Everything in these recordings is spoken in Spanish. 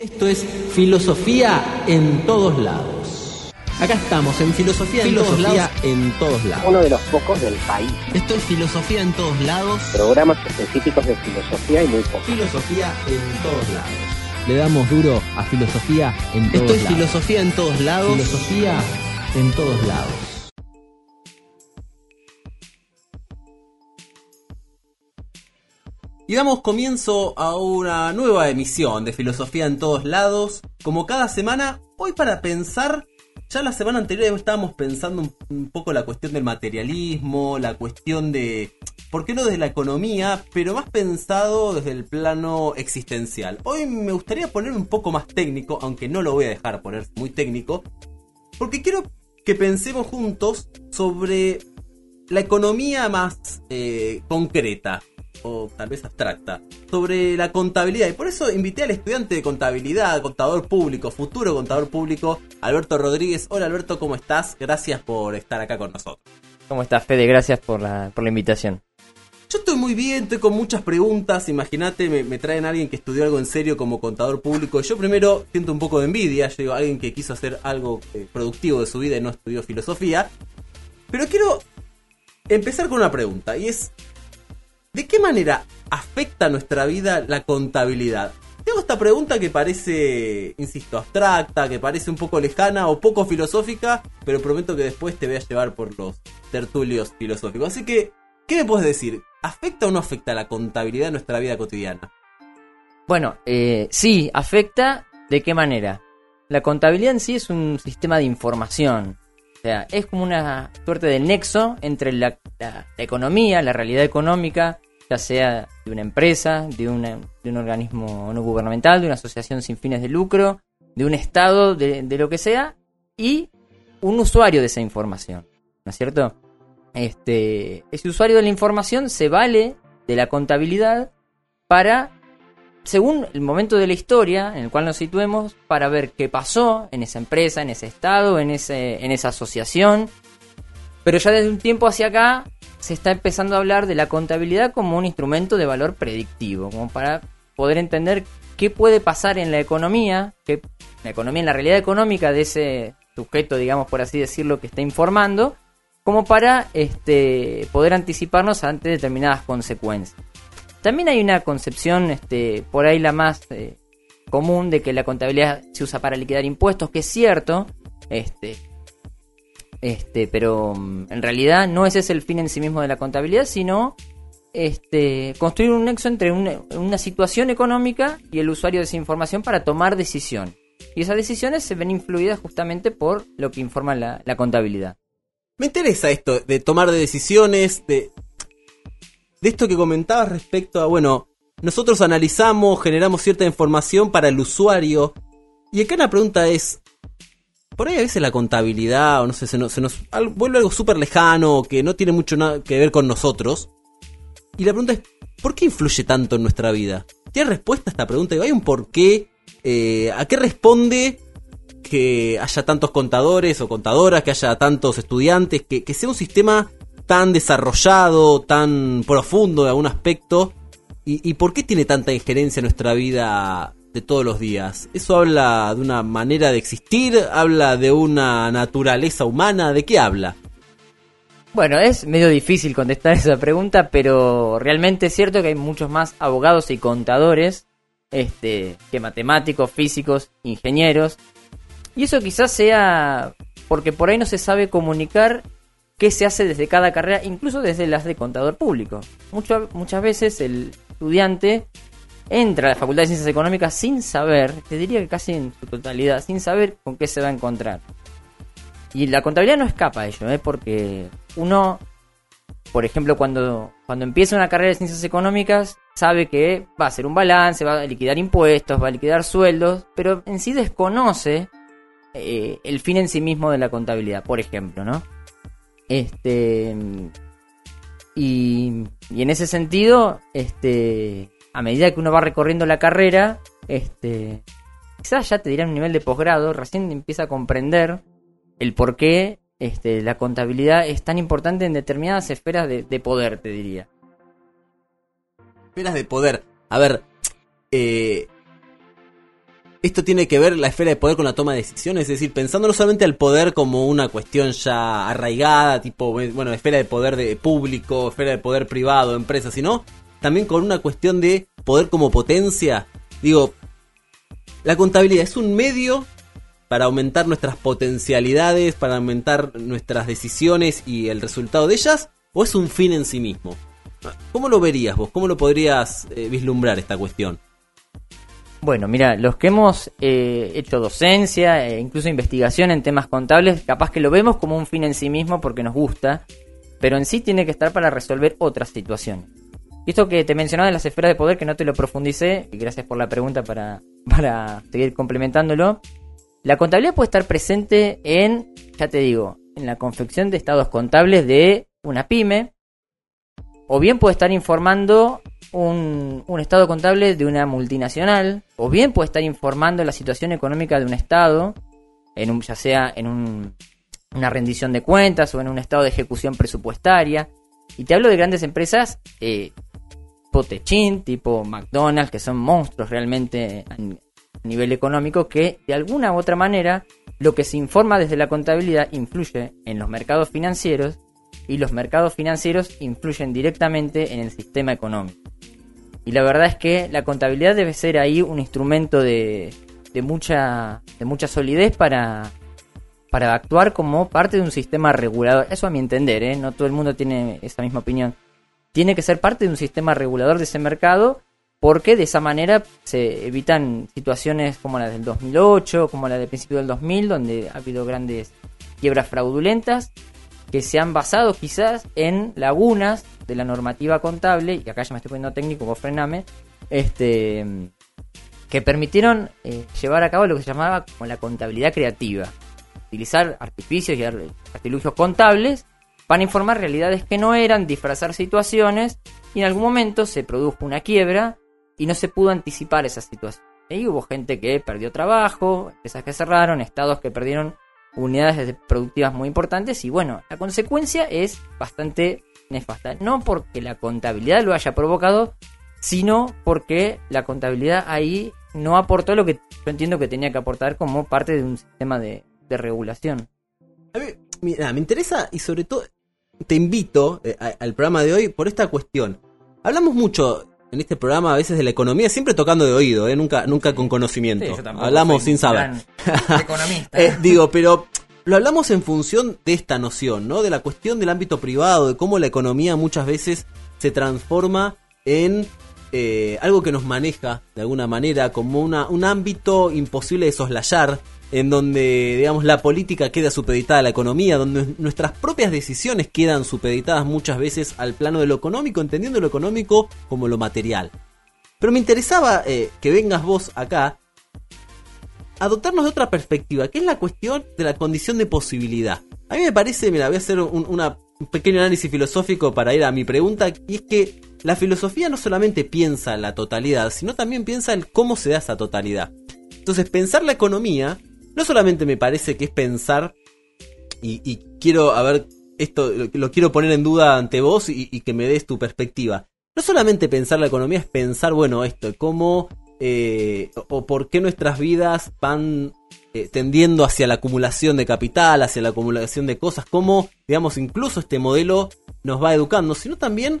Esto es filosofía en todos lados. Acá estamos en filosofía, en, todos lados, en todos lados. Uno de los pocos del país. Esto es filosofía en todos lados. Programas específicos de filosofía y muy pocos. Filosofía en todos lados. Le damos duro a filosofía en todos lados. Esto es filosofía en todos lados. Filosofía en todos lados. Y damos comienzo a una nueva emisión de Filosofía en todos lados. Como cada semana, hoy para pensar, ya la semana anterior estábamos pensando un, poco la cuestión del materialismo, la cuestión de, ¿por qué no desde la economía? Pero más pensado desde el plano existencial. Hoy me gustaría poner un poco más técnico, aunque no lo voy a dejar poner muy técnico, porque quiero que pensemos juntos sobre la economía más eh, concreta o tal vez abstracta, sobre la contabilidad. Y por eso invité al estudiante de contabilidad, contador público, futuro contador público, Alberto Rodríguez. Hola Alberto, ¿cómo estás? Gracias por estar acá con nosotros. ¿Cómo estás, Fede? Gracias por la, por la invitación. Yo estoy muy bien, estoy con muchas preguntas. Imagínate, me, me, traen a alguien que estudió algo en serio como contador público. Yo primero siento un poco de envidia. Yo digo, alguien que quiso hacer algo eh, productivo de su vida y no estudió filosofía. Pero quiero empezar con una pregunta y es, ¿de qué manera afecta nuestra vida la contabilidad? Tengo esta pregunta que parece, insisto, abstracta, que parece un poco lejana o poco filosófica, pero prometo que después te voy a llevar por los tertulios filosóficos. Así que, ¿qué me puedes decir? ¿Afecta o no afecta la contabilidad en nuestra vida cotidiana? Bueno, eh, sí, afecta. ¿De qué manera? La contabilidad en sí es un sistema de información. O sea, es como una suerte de nexo entre la, economía, la realidad económica, ya sea de una empresa, de, una, de, un organismo no gubernamental, de una asociación sin fines de lucro, de un Estado, de, de, lo que sea, y un usuario de esa información. ¿No es cierto? Este, ese usuario de la información se vale de la contabilidad para, según el momento de la historia en el cual nos situemos, para ver qué pasó en esa empresa, en ese Estado, en, ese, en esa asociación. Pero ya desde un tiempo hacia acá se está empezando a hablar de la contabilidad como un instrumento de valor predictivo, como para poder entender qué puede pasar en la economía, que la economía, en la realidad económica de ese sujeto, digamos por así decirlo, que está informando, como para este, poder anticiparnos ante determinadas consecuencias. También hay una concepción, este, por ahí la más eh, común, de que la contabilidad se usa para liquidar impuestos, que es cierto, este, este, pero en realidad no ese es el fin en sí mismo de la contabilidad, sino este, construir un nexo entre una, situación económica y el usuario de esa información para tomar decisiones. Y esas decisiones se ven influidas justamente por lo que informa la, la contabilidad. Me interesa esto de tomar decisiones, de, de esto que comentabas respecto a, bueno, nosotros analizamos, generamos cierta información para el usuario. Y acá la pregunta es, por ahí a veces la contabilidad, o no sé, se nos, vuelve algo súper lejano, que no tiene mucho nada que ver con nosotros. Y la pregunta es, ¿por qué influye tanto en nuestra vida? ¿Tiene respuesta a esta pregunta? ¿Hay un por qué? Eh, ¿A qué responde que haya tantos contadores o contadoras, que haya tantos estudiantes, que, que sea un sistema tan desarrollado, tan profundo de algún aspecto? ¿Y, ¿Y, por qué tiene tanta injerencia en nuestra vida de todos los días? ¿Eso habla de una manera de existir? ¿Habla de una naturaleza humana? ¿De qué habla? Bueno, es medio difícil contestar esa pregunta, pero realmente es cierto que hay muchos más abogados y contadores este, que matemáticos, físicos, ingenieros. Y eso quizás sea porque por ahí no se sabe comunicar qué se hace desde cada carrera, incluso desde las de contador público. Muchas veces el estudiante entra a la Facultad de Ciencias Económicas sin saber, te diría que casi en su totalidad, sin saber con qué se va a encontrar. Y la contabilidad no escapa a ello, ¿eh? porque uno, por ejemplo, cuando, cuando empieza una carrera de ciencias económicas, sabe que va a hacer un balance, va a liquidar impuestos, va a liquidar sueldos, pero en sí desconoce eh, el fin en sí mismo de la contabilidad, por ejemplo, ¿no? Este. Y, y en ese sentido, este, a medida que uno va recorriendo la carrera, este, quizás ya te dirá un nivel de posgrado, recién empieza a comprender el por qué este, la contabilidad es tan importante en determinadas esferas de, de, poder, te diría. Esferas de poder. A ver, eh, esto tiene que ver la esfera de poder con la toma de decisiones, es decir, pensando no solamente al poder como una cuestión ya arraigada, tipo, bueno, esfera de poder de público, esfera de poder privado, empresa, sino también con una cuestión de poder como potencia. Digo, la contabilidad es un medio para aumentar nuestras potencialidades, para aumentar nuestras decisiones y el resultado de ellas, o es un fin en sí mismo? ¿Cómo lo verías vos? ¿Cómo lo podrías eh, vislumbrar esta cuestión? Bueno, mira, los que hemos eh, hecho docencia e incluso investigación en temas contables, capaz que lo vemos como un fin en sí mismo porque nos gusta, pero en sí tiene que estar para resolver otras situaciones. Y esto que te mencionaba de las esferas de poder, que no te lo profundicé, y gracias por la pregunta para, para seguir complementándolo, la contabilidad puede estar presente en, ya te digo, en la confección de estados contables de una pyme, o bien puede estar informando un, estado contable de una multinacional, o bien puede estar informando la situación económica de un estado, en un, ya sea en una rendición de cuentas o en un estado de ejecución presupuestaria. Y te hablo de grandes empresas eh, tipo Techin, tipo McDonald's, que son monstruos realmente a nivel económico, que de alguna u otra manera lo que se informa desde la contabilidad influye en los mercados financieros y los mercados financieros influyen directamente en el sistema económico. Y la verdad es que la contabilidad debe ser ahí un instrumento de, de, mucha, de mucha solidez para, para actuar como parte de un sistema regulador. Eso a mi entender, ¿eh? no todo el mundo tiene esa misma opinión. Tiene que ser parte de un sistema regulador de ese mercado porque de esa manera se evitan situaciones como la del 2008, como la del principio del 2000, donde ha habido grandes quiebras fraudulentas que se han basado quizás en lagunas de la normativa contable, y acá ya me estoy poniendo técnico, vos frename, este, que permitieron eh, llevar a cabo lo que se llamaba como la contabilidad creativa. Utilizar artificios y artilugios contables para informar realidades que no eran, disfrazar situaciones, y en algún momento se produjo una quiebra y no se pudo anticipar esa situación. Y hubo gente que perdió trabajo, empresas que cerraron, estados que perdieron unidades productivas muy importantes y bueno, la consecuencia es bastante nefasta. No porque la contabilidad lo haya provocado, sino porque la contabilidad ahí no aportó lo que yo entiendo que tenía que aportar como parte de un sistema de, regulación. A mí, mira, me interesa y sobre todo te invito eh, al programa de hoy por esta cuestión. Hablamos mucho en este programa a veces de la economía, siempre tocando de oído, ¿eh? nunca, nunca con conocimiento. hablamos sin saber. economista. Eh, digo, pero lo hablamos en función de esta noción, ¿no? De la cuestión del ámbito privado, de cómo la economía muchas veces se transforma en eh, algo que nos maneja de alguna manera como una, un ámbito imposible de soslayar en donde, digamos, la política queda supeditada a la economía, donde nuestras propias decisiones quedan supeditadas muchas veces al plano de lo económico, entendiendo lo económico como lo material. Pero me interesaba eh, que vengas vos acá a dotarnos de otra perspectiva, que es la cuestión de la condición de posibilidad. A mí me parece, mira, voy a hacer un, un pequeño análisis filosófico para ir a mi pregunta, y es que la filosofía no solamente piensa en la totalidad, sino también piensa en cómo se da esa totalidad. Entonces, pensar la economía no solamente me parece que es pensar, y, quiero, a ver, esto lo, quiero poner en duda ante vos y, que me des tu perspectiva. No solamente pensar la economía es pensar, bueno, esto, cómo eh, o por qué nuestras vidas van eh, tendiendo hacia la acumulación de capital, hacia la acumulación de cosas, cómo, digamos, incluso este modelo nos va educando, sino también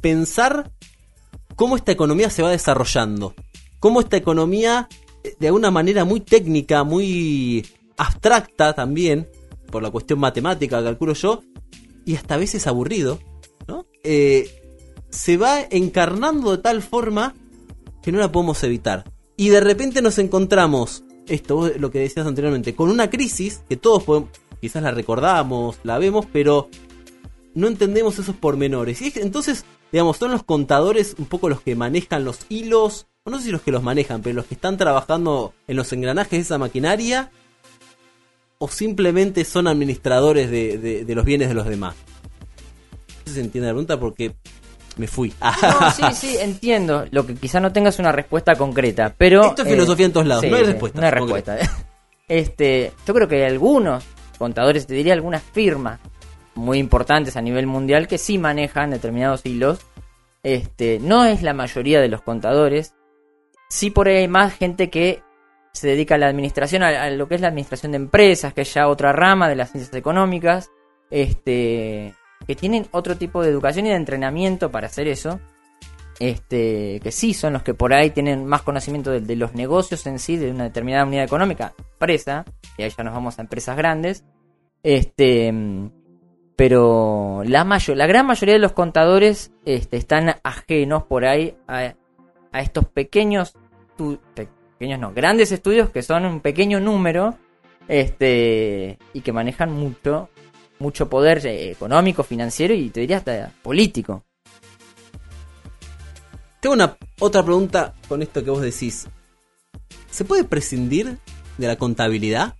pensar cómo esta economía se va desarrollando, cómo esta economía de alguna manera muy técnica, muy abstracta también, por la cuestión matemática, calculo yo, y hasta a veces aburrido, ¿no? Eh, se va encarnando de tal forma que no la podemos evitar. Y de repente nos encontramos, esto, lo que decías anteriormente, con una crisis que todos podemos, quizás la recordamos, la vemos, pero no entendemos esos pormenores. Y entonces, digamos, son los contadores un poco los que manejan los hilos no sé si los que los manejan, pero los que están trabajando en los engranajes de esa maquinaria, o simplemente son administradores de, los bienes de los demás. No sé si se entiende la pregunta porque me fui. No, sí, sí, entiendo. Lo que quizá no tengas una respuesta concreta, pero... Esto es filosofía en todos lados, no hay respuesta. No hay respuesta. Este, yo creo que hay algunos contadores, te diría algunas firmas muy importantes a nivel mundial que sí manejan determinados hilos. Este, no es la mayoría de los contadores, sí por ahí hay más gente que se dedica a la administración, a, lo que es la administración de empresas, que es ya otra rama de las ciencias económicas, este, que tienen otro tipo de educación y de entrenamiento para hacer eso. Este, que sí son los que por ahí tienen más conocimiento de, los negocios en sí, de una determinada unidad económica, empresa, y ahí ya nos vamos a empresas grandes. Este, pero la la gran mayoría de los contadores este, están ajenos por ahí a, a estos pequeños, pequeños no, grandes estudios que son un pequeño número, este, y que manejan mucho, mucho poder eh, económico, financiero y te diría hasta político. Tengo una otra pregunta con esto que vos decís. ¿Se puede prescindir de la contabilidad?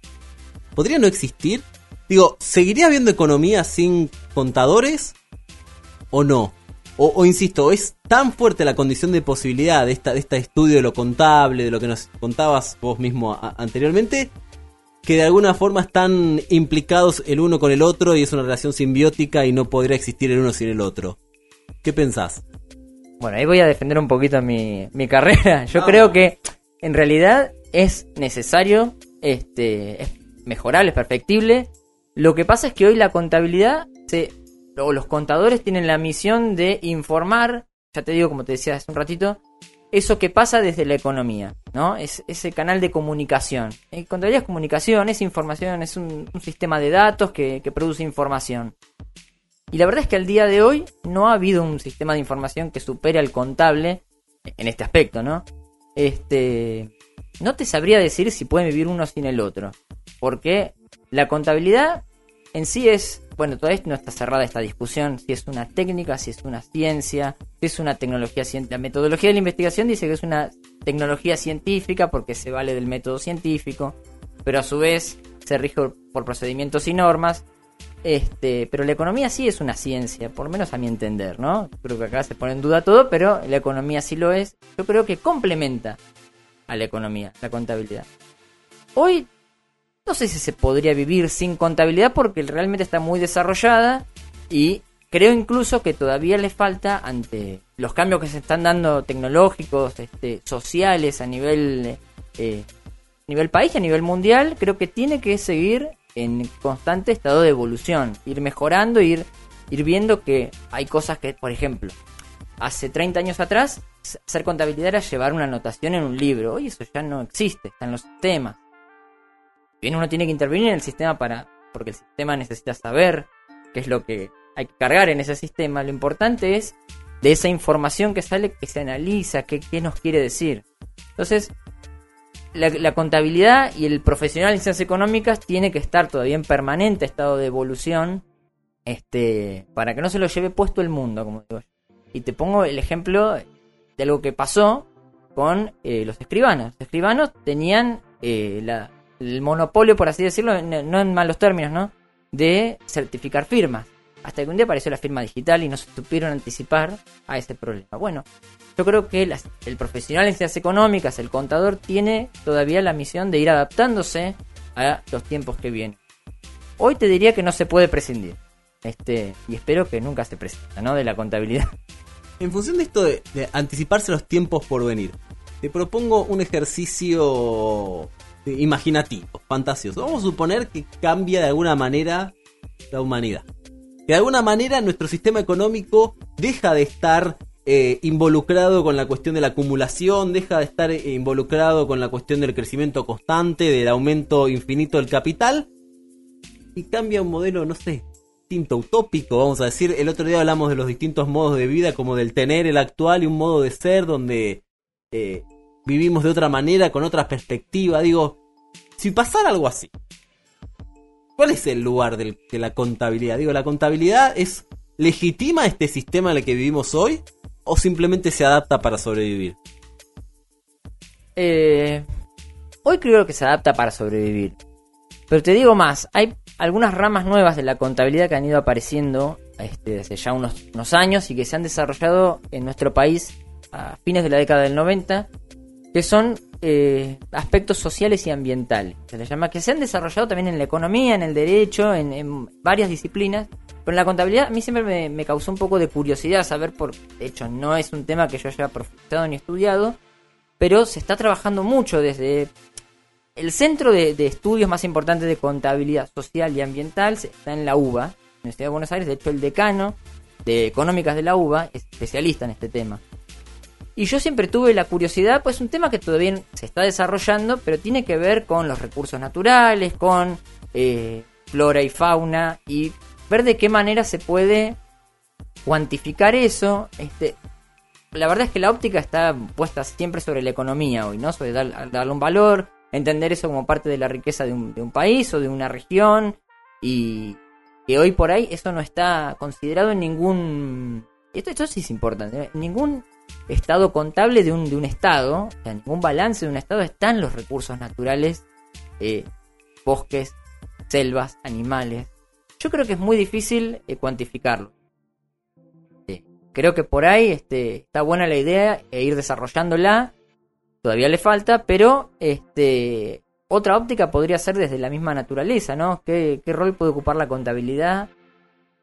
¿Podría no existir? Digo, ¿seguiría habiendo economía sin contadores? ¿O no? O, o insisto, ¿es tan fuerte la condición de posibilidad de, esta, de este estudio de lo contable, de lo que nos contabas vos mismo a- anteriormente, que de alguna forma están implicados el uno con el otro y es una relación simbiótica y no podría existir el uno sin el otro? ¿Qué pensás? Bueno, ahí voy a defender un poquito mi, mi carrera. Yo Ah. creo que en realidad es necesario, este, es mejorable, es perfectible. Lo que pasa es que hoy la contabilidad, se, o los contadores tienen la misión de informar, ya te digo, como te decía hace un ratito, eso que pasa desde la economía, ¿no? Es ese canal de comunicación. Contabilidad es comunicación, es información, es un, sistema de datos que, que produce información. Y la verdad es que al día de hoy no ha habido un sistema de información que supere al contable en este aspecto, ¿no? Este, no te sabría decir si pueden vivir uno sin el otro, porque la contabilidad en sí es, bueno, todavía no está cerrada esta discusión, si es una técnica, si es una ciencia, si es una tecnología científica. La metodología de la investigación dice que es una tecnología científica porque se vale del método científico, pero a su vez se rige por procedimientos y normas. Este, pero la economía sí es una ciencia, por lo menos a mi entender, ¿no? Creo que acá se pone en duda todo, pero la economía sí lo es. Yo creo que complementa a la economía, la contabilidad. Hoy no sé si se podría vivir sin contabilidad porque realmente está muy desarrollada y creo incluso que todavía le falta ante los cambios que se están dando tecnológicos, este, sociales a nivel eh, nivel país a nivel mundial, creo que tiene que seguir en constante estado de evolución, ir mejorando, ir, ir viendo que hay cosas que, por ejemplo, hace 30 años atrás, s- hacer contabilidad era llevar una anotación en un libro. Hoy eso ya no existe, está en los sistemas. Uno tiene que intervenir en el sistema para. porque el sistema necesita saber qué es lo que hay que cargar en ese sistema. Lo importante es de esa información que sale, que se analiza, qué, qué nos quiere decir. Entonces, la, la contabilidad y el profesional en ciencias económicas tiene que estar todavía en permanente estado de evolución este para que no se lo lleve puesto el mundo, como digo yo. Y te pongo el ejemplo de algo que pasó con eh, los escribanos. Los escribanos tenían eh, la- el monopolio, por así decirlo, no, en malos términos, ¿no? De certificar firmas. Hasta que un día apareció la firma digital y no se supieron anticipar a ese problema. Bueno, yo creo que el profesional en ciencias económicas, el contador, tiene todavía la misión de ir adaptándose a los tiempos que vienen. Hoy te diría que no se puede prescindir. Este, y espero que nunca se prescinda, ¿no? De la contabilidad. En función de esto de, de anticiparse los tiempos por venir, te propongo un ejercicio eh, imaginativo, fantasioso. Vamos a suponer que cambia de alguna manera la humanidad. Que de alguna manera nuestro sistema económico deja de estar eh, involucrado con la cuestión de la acumulación, deja de estar eh, involucrado con la cuestión del crecimiento constante, del aumento infinito del capital, y cambia un modelo, no sé, distinto, utópico, vamos a decir. El otro día hablamos de los distintos modos de vida, como del tener el actual y un modo de ser donde eh, vivimos de otra manera, con otra perspectiva. Digo, si pasara algo así, ¿cuál es el lugar de la contabilidad? Digo, ¿la contabilidad es legitima este sistema en el que vivimos hoy o simplemente se adapta para sobrevivir? Eh, hoy creo que se adapta para sobrevivir. Pero te digo más, hay algunas ramas nuevas de la contabilidad que han ido apareciendo este, desde ya unos años y que se han desarrollado en nuestro país a fines de la década del 90, que son eh, aspectos sociales y ambientales. Se les llama que se han desarrollado también en la economía, en el derecho, en, varias disciplinas. Pero en la contabilidad a mí siempre me, causó un poco de curiosidad saber por... De hecho, no es un tema que yo haya profundizado ni estudiado, pero se está trabajando mucho desde el centro de, estudios más importantes de contabilidad social y ambiental está en la UBA, Universidad de Buenos Aires. De hecho, el decano de económicas de la UBA es especialista en este tema. Y yo siempre tuve la curiosidad, pues un tema que todavía se está desarrollando, pero tiene que ver con los recursos naturales, con eh, flora y fauna, y ver de qué manera se puede cuantificar eso. Este, la verdad es que la óptica está puesta siempre sobre la economía hoy, ¿no? Sobre dar- darle un valor, entender eso como parte de la riqueza de un, de un país o de una región, y que hoy por ahí eso no está considerado en ningún... Esto, esto sí es importante, ¿eh? en ningún estado contable de un, de un estado, en ningún balance de un estado están los recursos naturales, eh, bosques, selvas, animales. Yo creo que es muy difícil eh, cuantificarlo. Creo que por ahí este, está buena la idea e ir desarrollándola. Todavía le falta, pero este, otra óptica podría ser desde la misma naturaleza, ¿no? ¿Qué, qué rol puede ocupar la contabilidad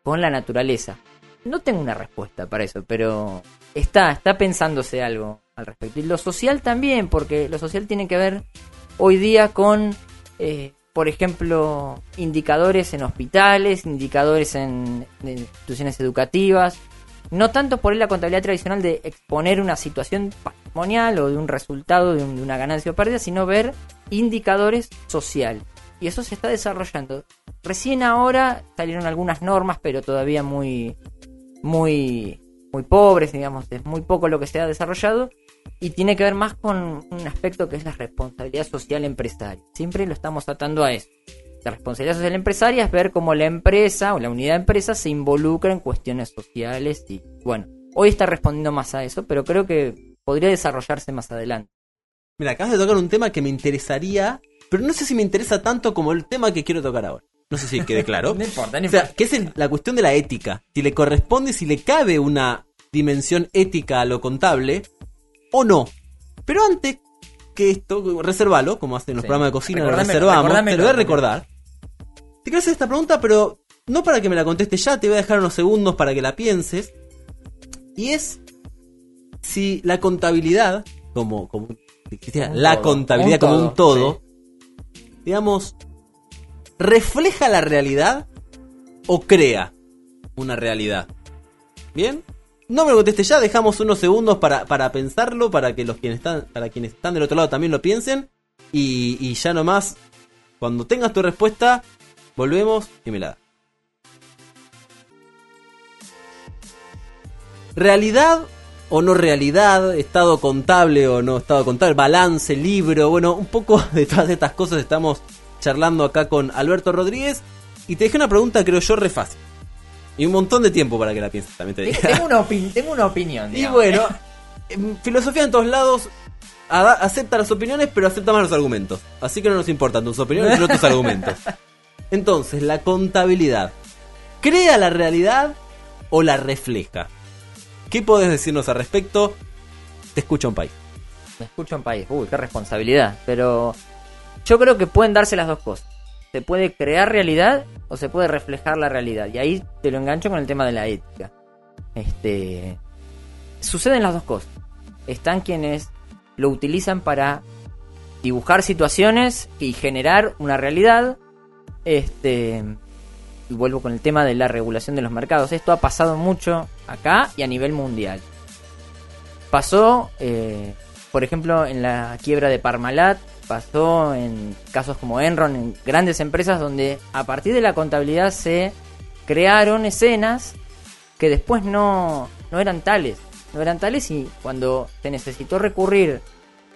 con la naturaleza? No tengo una respuesta para eso, pero está, está pensándose algo al respecto. Y lo social también, porque lo social tiene que ver hoy día con, eh, por ejemplo, indicadores en hospitales, indicadores en, instituciones educativas. No tanto por la contabilidad tradicional de exponer una situación patrimonial o de un resultado de, de una ganancia o pérdida, sino ver indicadores sociales. Y eso se está desarrollando. Recién ahora salieron algunas normas, pero todavía muy, muy, muy pobres, digamos, es muy poco lo que se ha desarrollado y tiene que ver más con un aspecto que es la responsabilidad social empresaria. Siempre lo estamos tratando a eso. La responsabilidad social empresaria es ver cómo la empresa o la unidad de empresa se involucra en cuestiones sociales y bueno, hoy está respondiendo más a eso, pero creo que podría desarrollarse más adelante. Mira, acabas de tocar un tema que me interesaría, pero no sé si me interesa tanto como el tema que quiero tocar ahora. No sé si quede claro. No importa, no O sea, que es el- la cuestión de la ética. Si le corresponde, si le cabe una dimensión ética a lo contable o no. Pero antes que esto, reservalo, como hacen los Sí. programas de cocina, lo reservamos. Te lo voy a recordar. Te quiero hacer esta pregunta, pero no para que me la contestes ya, te voy a dejar unos segundos para que la pienses. Y es si la contabilidad, como, como la todo, contabilidad un como todo, un todo, digamos, refleja la realidad o crea una realidad. ¿Bien? No me lo conteste ya, dejamos unos segundos para, para pensarlo, para que los quienes están, para quienes están del otro lado también lo piensen. Y, y ya nomás, cuando tengas tu respuesta, volvemos y me la das. ¿Realidad o no realidad? ¿Estado contable o no estado contable? ¿Balance, libro? Bueno, un poco de todas estas cosas estamos charlando acá con Alberto Rodríguez. Y te dejé una pregunta, creo yo, re fácil. Y un montón de tiempo para que la pienses también te Tengo, digo. tengo una, tengo una opinión. Y bueno, em, filosofía en todos lados. Acepta las opiniones, pero acepta más los argumentos. Así que no nos importan tus opiniones, sino tus argumentos. Entonces, la contabilidad. ¿Crea la realidad o la refleja? ¿Qué podés decirnos al respecto? Te escucha un país. Me escucho un país. Uy, qué responsabilidad. Pero yo creo que pueden darse las dos cosas. Se puede crear realidad o se puede reflejar la realidad. Y ahí te lo engancho con el tema de la ética. Este. Suceden las dos cosas. Están quienes lo utilizan para dibujar situaciones y generar una realidad. Este. Y vuelvo con el tema de la regulación de los mercados. Esto ha pasado mucho acá y a nivel mundial. Pasó, eh, por ejemplo, en la quiebra de Parmalat, pasó en casos como Enron, en grandes empresas donde a partir de la contabilidad se crearon escenas que después no, no eran tales. No eran tales y cuando se necesitó recurrir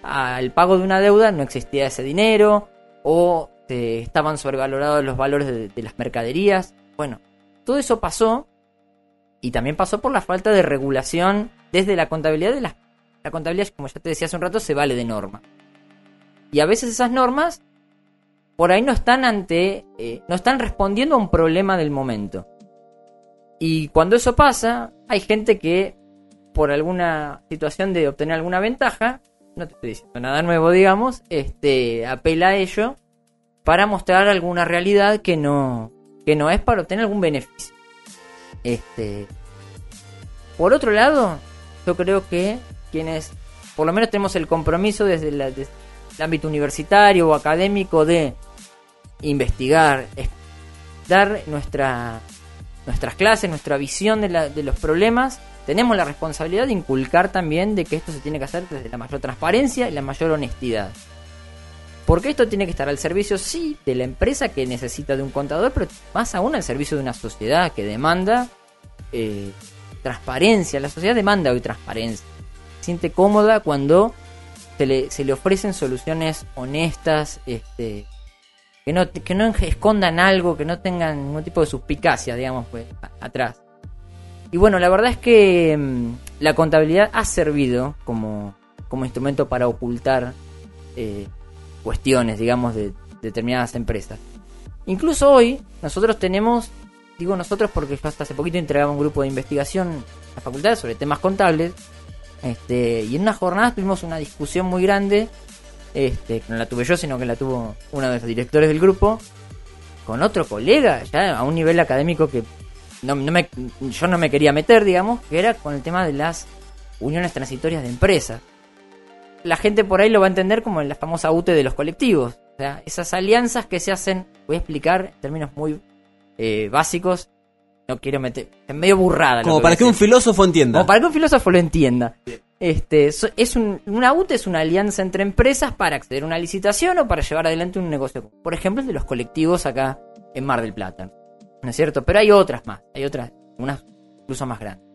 al pago de una deuda no existía ese dinero o eh, estaban sobrevalorados los valores de, de las mercaderías. Bueno, todo eso pasó y también pasó por la falta de regulación desde la contabilidad de las la contabilidad, como ya te decía hace un rato, se vale de norma. Y a veces esas normas por ahí no están ante, eh, no están respondiendo a un problema del momento. Y cuando eso pasa, hay gente que por alguna situación de obtener alguna ventaja, no te estoy diciendo nada nuevo, digamos, este, apela a ello para mostrar alguna realidad que no, que no es para obtener algún beneficio. Este, por otro lado, yo creo que quienes por lo menos tenemos el compromiso desde, la- desde el ámbito universitario o académico de investigar, es- dar nuestra, nuestras clases, nuestra visión de los problemas. Tenemos la responsabilidad de inculcar también de que esto se tiene que hacer desde la mayor transparencia y la mayor honestidad. Porque esto tiene que estar al servicio, sí, de la empresa que necesita de un contador, pero más aún al servicio de una sociedad que demanda eh, transparencia. La sociedad demanda hoy transparencia. Se siente cómoda cuando se le, ofrecen soluciones honestas, este, que no, que no escondan algo, que no tengan ningún tipo de suspicacia, digamos, pues, a- atrás. Y bueno, la verdad es que mm, la contabilidad ha servido como, como instrumento para ocultar eh, cuestiones, digamos, de determinadas empresas. Incluso hoy, nosotros tenemos, digo nosotros porque hasta hace poquito entregaba un grupo de investigación en la facultad sobre temas contables, este, y en una jornada tuvimos una discusión muy grande, este, que no la tuve yo, sino que la tuvo uno de los directores del grupo, con otro colega, ya a un nivel académico que yo no me quería meter, digamos, que era con el tema de las uniones transitorias de empresas. La gente por ahí lo va a entender como la famosa UTE de los colectivos. O sea, esas alianzas que se hacen, voy a explicar en términos muy eh, básicos, no quiero meter, es medio burrada. Como para que un filósofo entienda. Como para que un filósofo lo entienda. Este, es un, una UTE es una alianza entre empresas para acceder a una licitación o para llevar adelante un negocio. Por ejemplo, el de los colectivos acá en Mar del Plata. ¿No es cierto? Pero hay otras más, hay otras, unas incluso más grandes.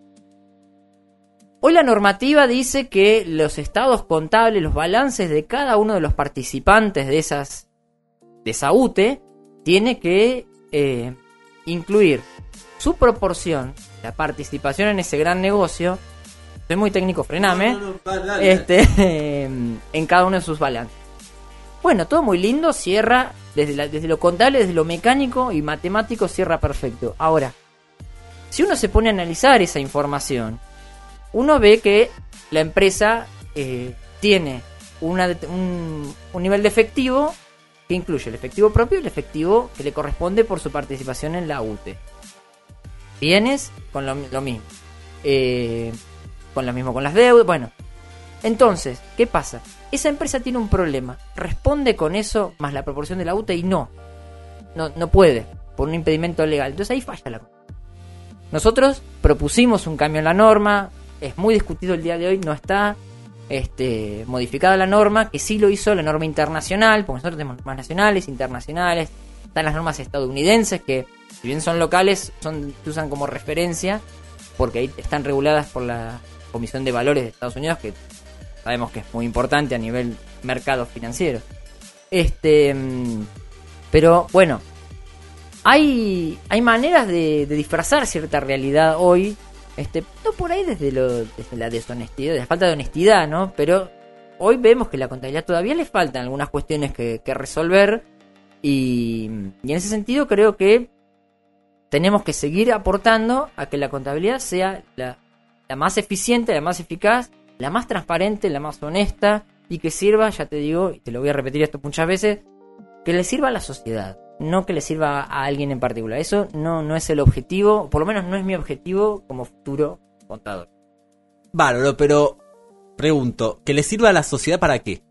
Hoy la normativa dice que los estados contables, los balances de cada uno de los participantes de esas de esa UTE tiene que eh, incluir su proporción, la participación en ese gran negocio. Soy muy técnico, frename. Este, en cada uno de sus balances. Bueno, todo muy lindo, cierra desde, la- desde lo contable, desde lo mecánico y matemático, cierra perfecto. Ahora, si uno se pone a analizar esa información, uno ve que la empresa eh, tiene una un, un nivel de efectivo que incluye el efectivo propio y el efectivo que le corresponde por su participación en la UTE. Bienes con lo, lo mismo. Eh, con lo mismo con las deudas. Bueno, entonces, ¿qué pasa? Esa empresa tiene un problema. Responde con eso más la proporción de la UTE y no. No, no puede, por un impedimento legal. Entonces ahí falla la cosa. Nosotros propusimos un cambio en la norma. Es muy discutido el día de hoy. No está este, modificada la norma, que sí lo hizo la norma internacional, porque nosotros tenemos normas nacionales, internacionales. Están las normas estadounidenses que, si bien son locales, son, se usan como referencia, porque ahí están reguladas por la Comisión de Valores de Estados Unidos, que sabemos que es muy importante a nivel mercado financiero. Este, mm, pero bueno, hay, hay maneras de, de disfrazar cierta realidad hoy. Este, no por ahí desde, lo, desde la deshonestidad, desde la falta de honestidad, ¿no? Pero hoy vemos que la contabilidad todavía le faltan algunas cuestiones que resolver. Y, en ese sentido creo que tenemos que seguir aportando a que la contabilidad sea la, la más eficiente, la más eficaz, la más transparente, la más honesta y que sirva, ya te digo, y te lo voy a repetir esto muchas veces, que le sirva a la sociedad, no que le sirva a alguien en particular. Eso no, no es el objetivo, por lo menos no es mi objetivo como futuro contador. Bárbaro, pero pregunto, ¿que le sirva a la sociedad para qué?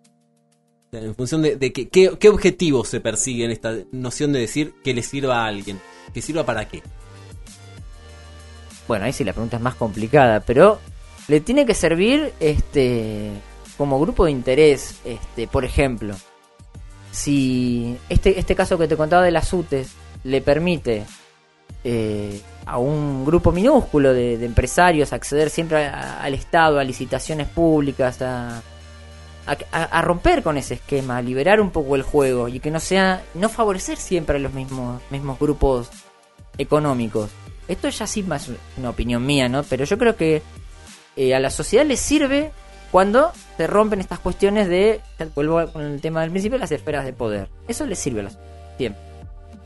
En función de, de qué, objetivo se persigue en esta noción de decir que le sirva a alguien. ¿Que sirva para qué? Bueno, ahí sí la pregunta es más complicada, pero le tiene que servir este como grupo de interés, este, por ejemplo, si este, este caso que te contaba de las UTES le permite eh, a un grupo minúsculo de, empresarios acceder siempre al Estado, a licitaciones públicas, a, a, romper con ese esquema, a liberar un poco el juego y que no sea, no favorecer siempre a los mismos, mismos grupos económicos. Esto ya sí más una opinión mía, ¿no? Pero yo creo que eh, a la sociedad le sirve cuando se rompen estas cuestiones de, vuelvo con el tema del principio, las esferas de poder. Eso le sirve a la sociedad.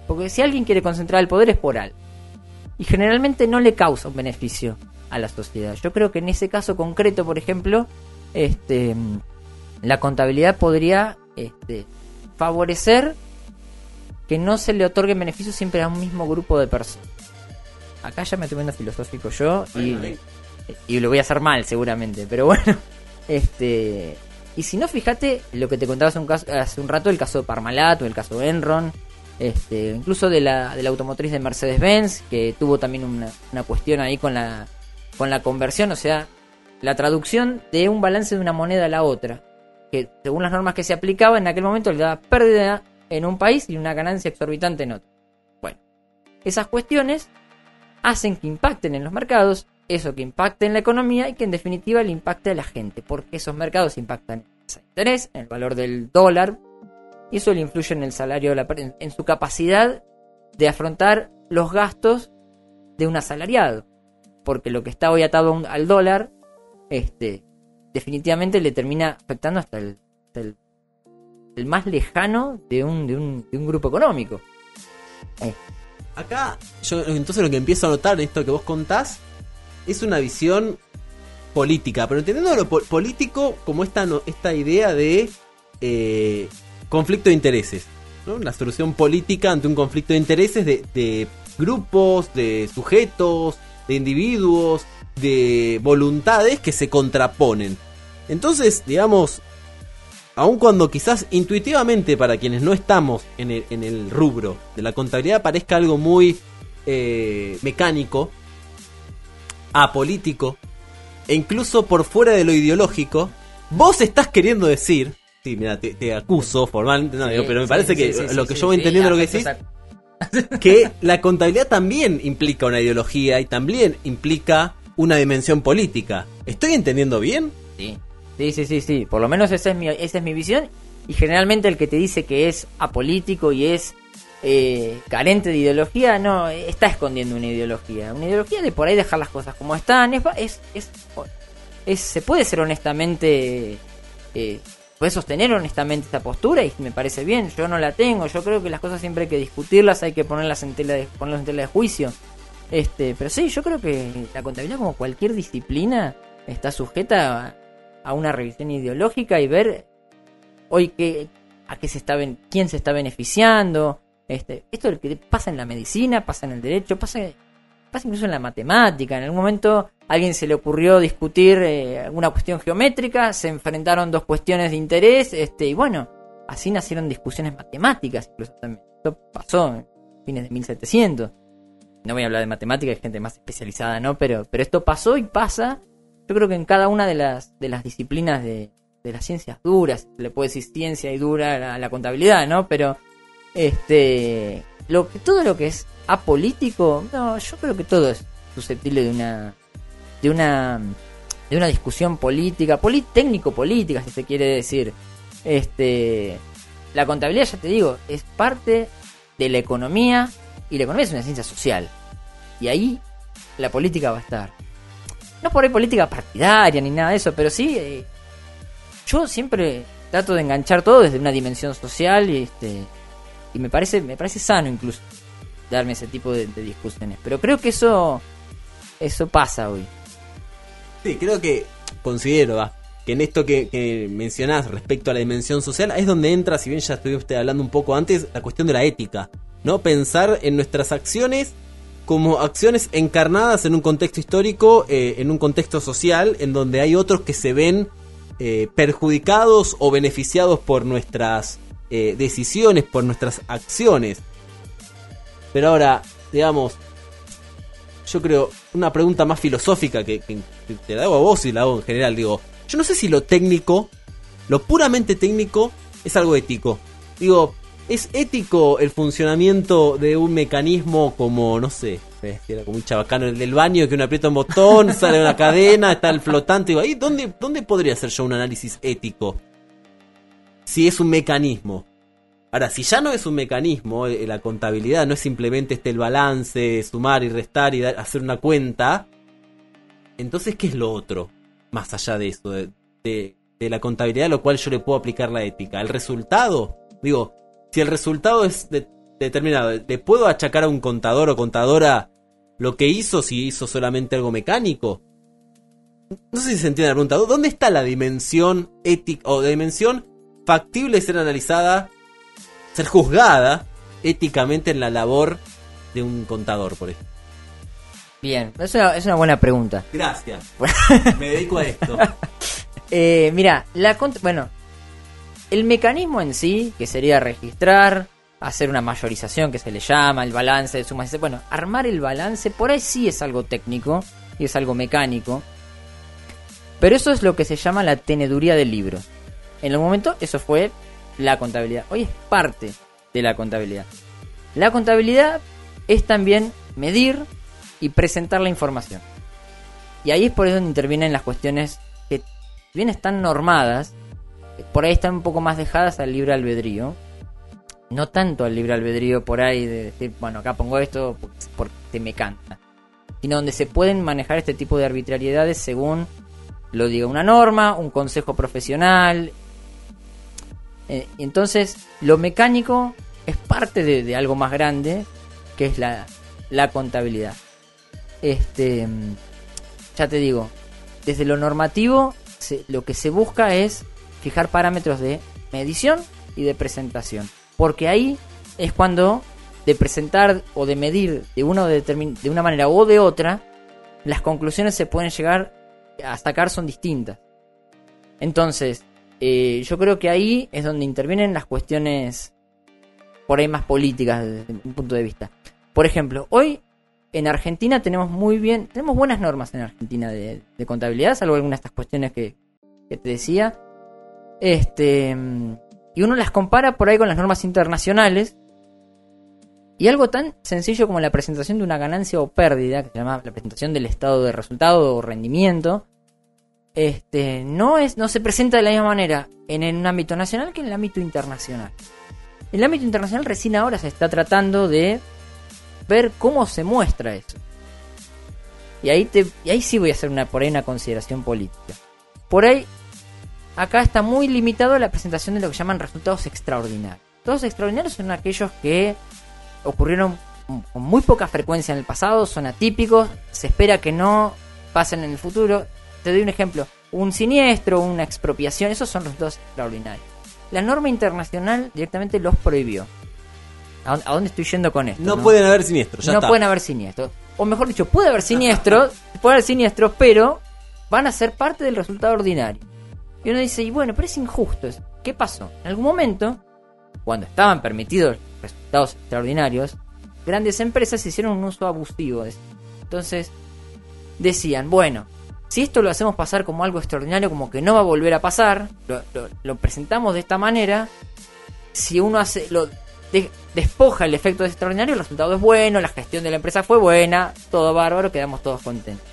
Porque si alguien quiere concentrar el poder es por algo. Y generalmente no le causa un beneficio a la sociedad. Yo creo que en ese caso concreto, por ejemplo, este, la contabilidad podría este, favorecer que no se le otorguen beneficios siempre a un mismo grupo de personas. Acá ya me estoy viendo filosófico yo y, y lo voy a hacer mal seguramente, pero bueno. Este, y si no, fíjate lo que te contaba hace un, caso- hace un rato, el caso de Parmalat o el caso de Enron, este, incluso de la, de la automotriz de Mercedes-Benz, que tuvo también una, una cuestión ahí con la, con la conversión, o sea, la traducción de un balance de una moneda a la otra, que según las normas que se aplicaban en aquel momento le daba pérdida en un país y una ganancia exorbitante en otro. Bueno, esas cuestiones hacen que impacten en los mercados, eso que impacte en la economía y que en definitiva le impacte a la gente, porque esos mercados impactan en el interés, en el valor del dólar, y eso le influye en el salario, en, su capacidad de afrontar los gastos de un asalariado, porque lo que está hoy atado al dólar, este, definitivamente le termina afectando hasta el, más lejano de un, de un, de un grupo económico. Acá, yo entonces lo que empiezo a notar en esto que vos contás es una visión política, pero entendiendo lo po- político como esta, no- esta idea de eh, conflicto de intereses. ¿no? Una solución política ante un conflicto de intereses de grupos, de sujetos, de individuos, de voluntades que se contraponen. Entonces, digamos, aun cuando quizás intuitivamente para quienes no estamos en el, en el rubro de la contabilidad parezca algo muy eh, mecánico, apolítico, e incluso por fuera de lo ideológico, vos estás queriendo decir, sí, mira, te, te acuso formalmente, no, Sí, digo, pero me parece sí, que sí, lo que yo voy entendiendo lo que decís, que la contabilidad también implica una ideología y también implica una dimensión política. ¿Estoy entendiendo bien? Sí, sí, sí, sí, sí. Por lo menos esa es mi, esa es mi visión. Y generalmente el que te dice que es apolítico y es eh, carente de ideología, no, está escondiendo una ideología. Una ideología de por ahí dejar las cosas como están. Es, es, es, es- se puede ser honestamente, eh, puede sostener honestamente esta postura y me parece bien. Yo no la tengo. Yo creo que las cosas siempre hay que discutirlas, hay que ponerlas en tela de, ponerlas en tela de juicio. Este, pero sí, yo creo que la contabilidad, como cualquier disciplina, está sujeta a, a una revisión ideológica y ver hoy qué, a qué se está quién se está beneficiando. Este, esto es lo que pasa en la medicina, pasa en el derecho, pasa, pasa incluso en la matemática. En algún momento a alguien se le ocurrió discutir eh, alguna cuestión geométrica, se enfrentaron dos cuestiones de interés, este, y bueno, así nacieron discusiones matemáticas, incluso también. Esto pasó en fines de 1700 no voy a hablar de matemática, hay gente más especializada, ¿no? Pero, pero esto pasó y pasa, yo creo que en cada una de las, de las disciplinas de, de las ciencias duras, le puede decir ciencia y dura a la, contabilidad, ¿no? Pero, este, lo que, todo lo que es apolítico, no, yo creo que todo es susceptible de una, de una, de una discusión política, técnico-política, si se quiere decir. Este, la contabilidad, ya te digo, es parte de la economía y la economía es una ciencia social. Y ahí la política va a estar. No por ahí política partidaria ni nada de eso, pero sí. eh, yo siempre trato de enganchar todo desde una dimensión social y este y me parece me parece sano incluso darme ese tipo de, discusiones. Pero creo que eso eso pasa hoy. Sí, creo que considero que en esto que, que mencionás respecto a la dimensión social es donde entra, si bien ya estuviste hablando un poco antes, la cuestión de la ética. ¿no? Pensar en nuestras acciones como acciones encarnadas en un contexto histórico, eh, en un contexto social, en donde hay otros que se ven eh, perjudicados o beneficiados por nuestras eh, decisiones, por nuestras acciones. Pero ahora, digamos, yo creo, una pregunta más filosófica que, que- te la hago a vos y la hago en general, digo, yo no sé si lo técnico, lo puramente técnico, es algo ético. Digo, ¿es ético el funcionamiento de un mecanismo como, no sé, era como un chabacano el del baño que uno aprieta un botón, sale una cadena, está el flotante, digo, ¿dónde, ¿dónde podría hacer yo un análisis ético? Si es un mecanismo. Ahora, si ya no es un mecanismo, eh, la contabilidad no es simplemente este el balance, sumar y restar y hacer una cuenta, entonces, ¿qué es lo otro? Más allá de eso, de- de la contabilidad a lo cual yo le puedo aplicar la ética. ¿El resultado? Digo, si el resultado es de- determinado, ¿le puedo achacar a un contador o contadora lo que hizo si hizo solamente algo mecánico? No sé si se entiende la pregunta. ¿Dónde está la dimensión ética o la dimensión factible de ser analizada, ser juzgada éticamente en la labor de un contador, por ejemplo? Bien, es una, es una buena pregunta. Gracias. Me dedico a esto. Eh, mira, la bueno, el mecanismo en sí, que sería registrar, hacer una mayorización que se le llama, el balance de sumas, bueno, armar el balance, por ahí sí es algo técnico y es algo mecánico. Pero eso es lo que se llama la teneduría del libro. En el momento eso fue la contabilidad. Hoy es parte de la contabilidad. La contabilidad es también medir y presentar la información. Y ahí es por eso donde intervienen las cuestiones que, bien están normadas, por ahí están un poco más dejadas al libre albedrío. No tanto al libre albedrío por ahí de decir, bueno, acá pongo esto porque me canta. Sino donde se pueden manejar este tipo de arbitrariedades según lo diga una norma, un consejo profesional. Eh, entonces, lo mecánico es parte de, algo más grande que es la, la contabilidad. Este, mm, ya te digo, desde lo normativo, lo que se busca es fijar parámetros de medición y de presentación. Porque ahí es cuando de presentar o de medir de una, determin- de una manera o de otra, las conclusiones se pueden llegar a sacar son distintas. Entonces, eh, yo creo que ahí es donde intervienen las cuestiones por ahí más políticas desde un punto de vista. Por ejemplo, hoy en Argentina tenemos muy bien, tenemos buenas normas en Argentina de, de contabilidad, salvo algunas de estas cuestiones que te decía. Este, y uno las compara por ahí con las normas internacionales. Y algo tan sencillo como la presentación de una ganancia o pérdida, que se llama la presentación del estado de resultado o rendimiento, este, no, es, no se presenta de la misma manera en el ámbito nacional que en el ámbito internacional. En el ámbito internacional recién ahora se está tratando de ver cómo se muestra eso. Y ahí, te, y ahí sí voy a hacer una, por ahí una consideración política. Por ahí, acá está muy limitado la presentación de lo que llaman resultados extraordinarios. Resultados extraordinarios son aquellos que ocurrieron con muy poca frecuencia en el pasado, son atípicos, se espera que no pasen en el futuro. Te doy un ejemplo, un siniestro, una expropiación, esos son resultados extraordinarios. La norma internacional directamente los prohibió. ¿A dónde, estoy yendo con esto? No, pueden haber siniestros, ya no está. pueden haber siniestros. O mejor dicho, puede haber siniestros, puede haber siniestros, pero van a ser parte del resultado ordinario. Y uno dice, y bueno, pero es injusto. ¿Qué pasó? En algún momento, cuando estaban permitidos resultados extraordinarios, grandes empresas hicieron un uso abusivo de eso. Entonces, decían, bueno, si esto lo hacemos pasar como algo extraordinario, como que no va a volver a pasar, lo, presentamos de esta manera, si uno hace lo de- despoja el efecto de extraordinario, el resultado es bueno, la gestión de la empresa fue buena, todo bárbaro, quedamos todos contentos.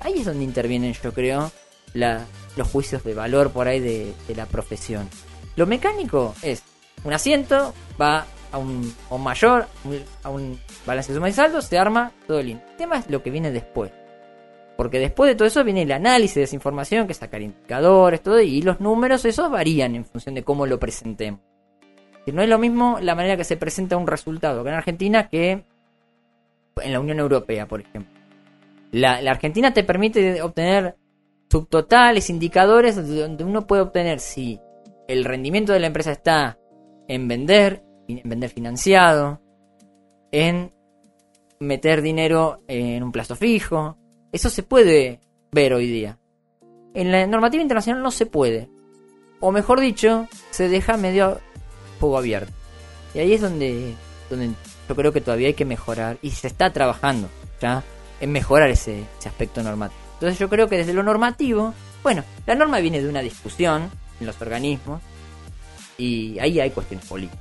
Ahí es donde intervienen, yo creo, la- los juicios de valor por ahí de, la profesión. Lo mecánico es un asiento, va a un, mayor, a un balance de suma y saldo, se arma todo lindo. El tema es lo que viene después. Porque después de todo eso viene el análisis de esa información, que sacar indicadores, todo, y los números, esos varían en función de cómo lo presentemos. Que no es lo mismo la manera que se presenta un resultado acá en Argentina que en la Unión Europea, por ejemplo. La Argentina te permite obtener subtotales, indicadores donde uno puede obtener si el rendimiento de la empresa está en vender, en vender financiado, en meter dinero en un plazo fijo. Eso se puede ver hoy día. En la normativa internacional no se puede. O mejor dicho, se deja medio fuego abierto. Y ahí es donde, donde yo creo que todavía hay que mejorar. Y se está trabajando ya en mejorar ese, ese aspecto normativo. Entonces yo creo que desde lo normativo, bueno, la norma viene de una discusión en los organismos. Y ahí hay cuestiones políticas.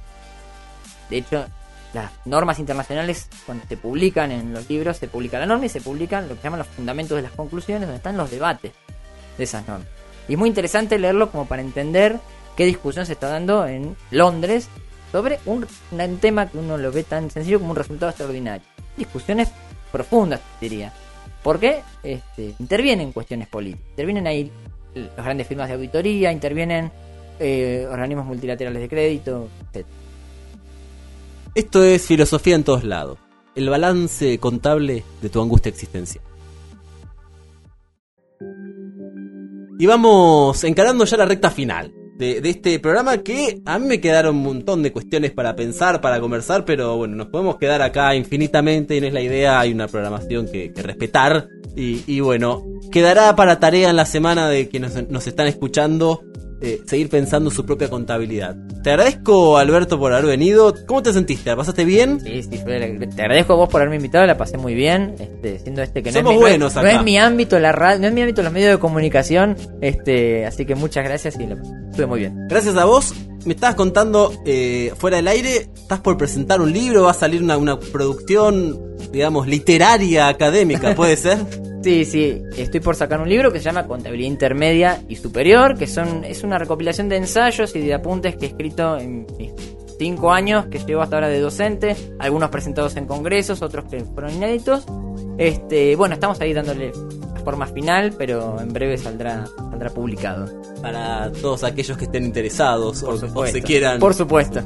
De hecho, las normas internacionales, cuando se publican en los libros, se publica la norma y se publican lo que llaman los fundamentos de las conclusiones, donde están los debates de esas normas. Y es muy interesante leerlo como para entender qué discusión se está dando en Londres sobre un, un tema que uno lo ve tan sencillo como un resultado extraordinario. Discusiones profundas, diría. Porque este, intervienen cuestiones políticas. Intervienen ahí las grandes firmas de auditoría, intervienen eh, organismos multilaterales de crédito, etc. Esto es filosofía en todos lados. El balance contable de tu angustia existencial. Y vamos encarando ya la recta final de, este programa que a mí me quedaron un montón de cuestiones para pensar, para conversar, pero bueno, nos podemos quedar acá infinitamente y no es la idea, hay una programación que, respetar. Y, bueno, quedará para tarea en la semana de que nos, nos están escuchando eh, seguir pensando su propia contabilidad. Te agradezco, Alberto, por haber venido. ¿Cómo te sentiste? ¿La pasaste bien? Sí, sí, te agradezco a vos por haberme invitado, la pasé muy bien, este, siendo este que no, Somos es, mi, no es- buenos no acá. es mi ámbito la radio, no es mi ámbito los medios de comunicación, este, así que muchas gracias y lo estuve muy bien. Gracias a vos. Me estabas contando eh, fuera del aire, estás por presentar un libro, va a salir una, una producción, digamos, literaria, académica, ¿puede ser? Sí, sí, estoy por sacar un libro que se llama Contabilidad Intermedia y Superior, que son es una recopilación de ensayos y de apuntes que he escrito en mis cinco años que llevo hasta ahora de docente, algunos presentados en congresos, otros que fueron inéditos. Este, bueno, estamos ahí dándole la forma final, pero en breve saldrá saldrá publicado. Para todos aquellos que estén interesados o, o supuesto. se quieran. Por supuesto.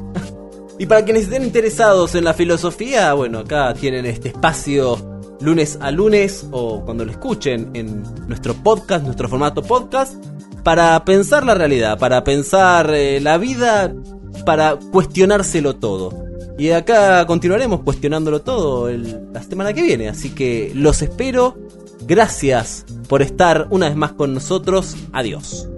Y para quienes estén interesados en la filosofía, bueno, acá tienen este espacio lunes a lunes o cuando lo escuchen en nuestro podcast, nuestro formato podcast, para pensar la realidad, para pensar eh, la vida, para cuestionárselo todo. Y acá continuaremos cuestionándolo todo el- la semana que viene, así que los espero. Gracias por estar una vez más con nosotros. Adiós.